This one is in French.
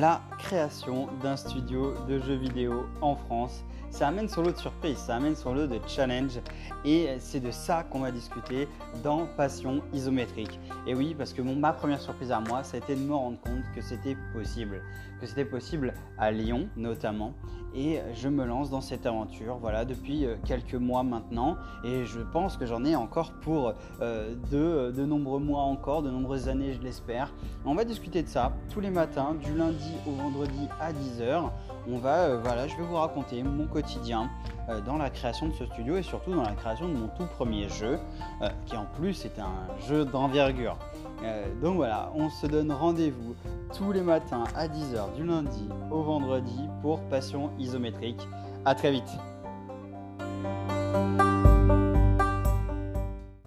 la création d'un studio de jeux vidéo en France. Ça amène son lot de surprises, ça amène son lot de challenge et c'est de ça qu'on va discuter dans Passion isométrique. Et oui, parce que ma première surprise à moi, ça a été de me rendre compte que c'était possible, que c'était possible à Lyon notamment. Et je me lance dans cette aventure, voilà, depuis euh, quelques mois maintenant. Et je pense que j'en ai encore pour euh, de, de nombreux mois encore, de nombreuses années, je l'espère. On va discuter de ça tous les matins, du lundi au vendredi à 10h. On va, euh, voilà, je vais vous raconter mon quotidien euh, dans la création de ce studio et surtout dans la création de mon tout premier jeu, euh, qui en plus est un jeu d'envergure. donc voilà, on se donne rendez-vous tous les matins à 10h du lundi au vendredi pour Passion isométrique. A très vite